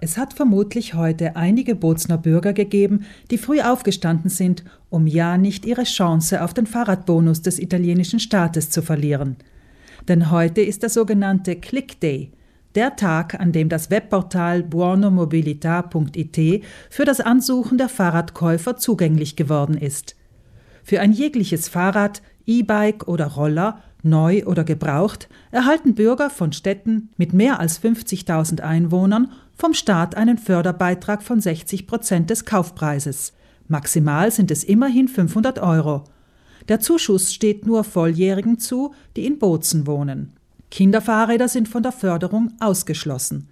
Es hat vermutlich heute einige Bozner Bürger gegeben, die früh aufgestanden sind, um ja nicht ihre Chance auf den Fahrradbonus des italienischen Staates zu verlieren. Denn heute ist der sogenannte Click Day, der Tag, an dem das Webportal buonomobilità.it für das Ansuchen der Fahrradkäufer zugänglich geworden ist. Für ein jegliches Fahrrad, E-Bike oder Roller neu oder gebraucht, erhalten Bürger von Städten mit mehr als 50.000 Einwohnern vom Staat einen Förderbeitrag von 60 Prozent des Kaufpreises. Maximal sind es immerhin 500 Euro. Der Zuschuss steht nur Volljährigen zu, die in Bozen wohnen. Kinderfahrräder sind von der Förderung ausgeschlossen.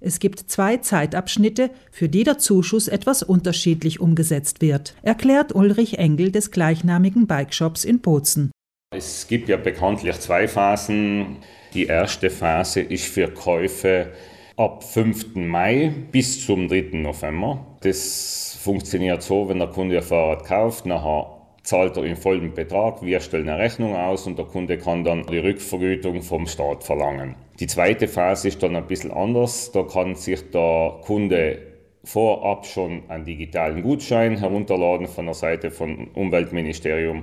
Es gibt zwei Zeitabschnitte, für die der Zuschuss etwas unterschiedlich umgesetzt wird, erklärt Ulrich Engel des gleichnamigen Bikeshops in Bozen. Es gibt ja bekanntlich zwei Phasen. Die erste Phase ist für Käufe ab 5. Mai bis zum 3. November. Das funktioniert so, wenn der Kunde ein Fahrrad kauft, nachher zahlt er im vollen Betrag, wir stellen eine Rechnung aus und der Kunde kann dann die Rückvergütung vom Staat verlangen. Die zweite Phase ist dann ein bisschen anders. Da kann sich der Kunde vorab schon einen digitalen Gutschein herunterladen von der Seite vom Umweltministerium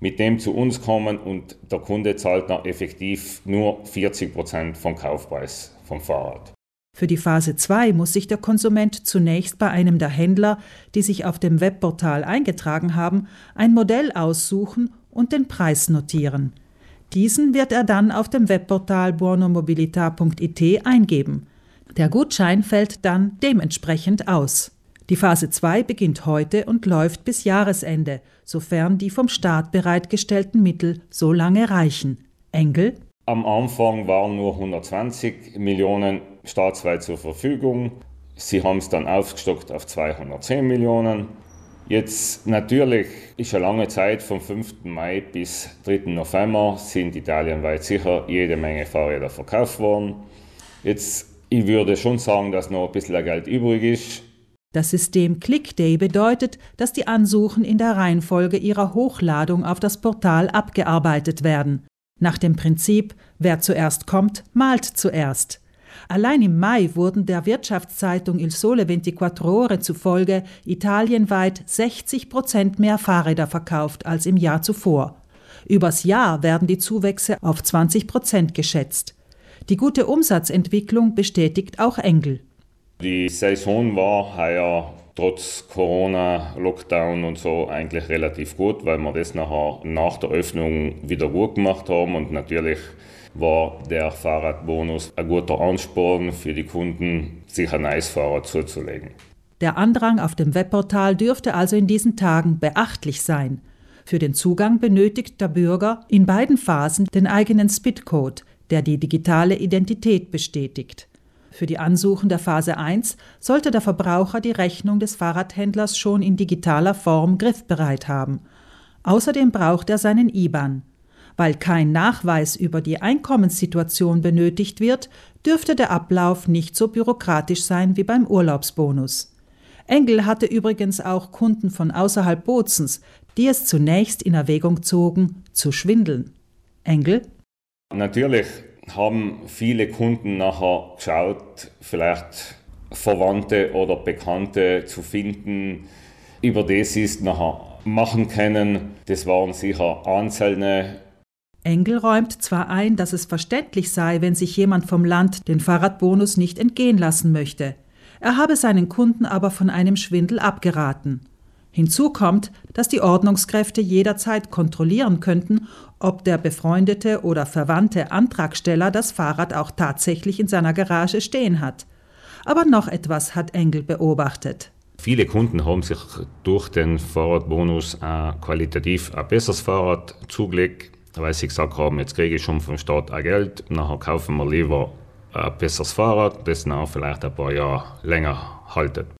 mit dem zu uns kommen und der Kunde zahlt dann effektiv nur 40 Prozent vom Kaufpreis vom Fahrrad. Für die Phase 2 muss sich der Konsument zunächst bei einem der Händler, die sich auf dem Webportal eingetragen haben, ein Modell aussuchen und den Preis notieren. Diesen wird er dann auf dem Webportal buonomobilità.it eingeben. Der Gutschein fällt dann dementsprechend aus. Die Phase 2 beginnt heute und läuft bis Jahresende, sofern die vom Staat bereitgestellten Mittel so lange reichen. Engel? Am Anfang waren nur 120 Millionen staatsweit zur Verfügung. Sie haben es dann aufgestockt auf 210 Millionen. Jetzt natürlich ist eine lange Zeit vom 5. Mai bis 3. November sind italienweit sicher jede Menge Fahrräder verkauft worden. Jetzt, ich würde schon sagen, dass noch ein bisschen Geld übrig ist. Das System ClickDay bedeutet, dass die Ansuchen in der Reihenfolge ihrer Hochlagung auf das Portal abgearbeitet werden. Nach dem Prinzip, wer zuerst kommt, malt zuerst. Allein im Mai wurden der Wirtschaftszeitung Il Sole 24 Ore zufolge italienweit 60 Prozent mehr Fahrräder verkauft als im Jahr zuvor. Übers Jahr werden die Zuwächse auf 20 Prozent geschätzt. Die gute Umsatzentwicklung bestätigt auch Engel. Die Saison war heuer trotz Corona, Lockdown und so eigentlich relativ gut, weil wir das nachher nach der Öffnung wieder gut gemacht haben und natürlich war der Fahrradbonus ein guter Ansporn für die Kunden, sich ein neues Fahrrad zuzulegen. Der Andrang auf dem Webportal dürfte also in diesen Tagen beachtlich sein. Für den Zugang benötigt der Bürger in beiden Phasen den eigenen SPID-Code, der die digitale Identität bestätigt. Für die Ansuchen der Phase 1 sollte der Verbraucher die Rechnung des Fahrradhändlers schon in digitaler Form griffbereit haben. Außerdem braucht er seinen IBAN. Weil kein Nachweis über die Einkommenssituation benötigt wird, dürfte der Ablauf nicht so bürokratisch sein wie beim Urlaubsbonus. Engel hatte übrigens auch Kunden von außerhalb Bozens, die es zunächst in Erwägung zogen, zu schwindeln. Engel? Natürlich haben viele Kunden nachher geschaut, vielleicht Verwandte oder Bekannte zu finden, über das ist nachher machen können. Das waren sicher einzelne. Engel räumt zwar ein, dass es verständlich sei, wenn sich jemand vom Land den Fahrradbonus nicht entgehen lassen möchte. Er habe seinen Kunden aber von einem Schwindel abgeraten. Hinzu kommt, dass die Ordnungskräfte jederzeit kontrollieren könnten, ob der befreundete oder verwandte Antragsteller das Fahrrad auch tatsächlich in seiner Garage stehen hat. Aber noch etwas hat Engel beobachtet. Viele Kunden haben sich durch den Fahrradbonus ein qualitativ ein besseres Fahrrad zugelegt, weil sie gesagt haben, jetzt kriege ich schon vom Staat ein Geld, nachher kaufen wir lieber ein besseres Fahrrad, das dann auch vielleicht ein paar Jahre länger haltet.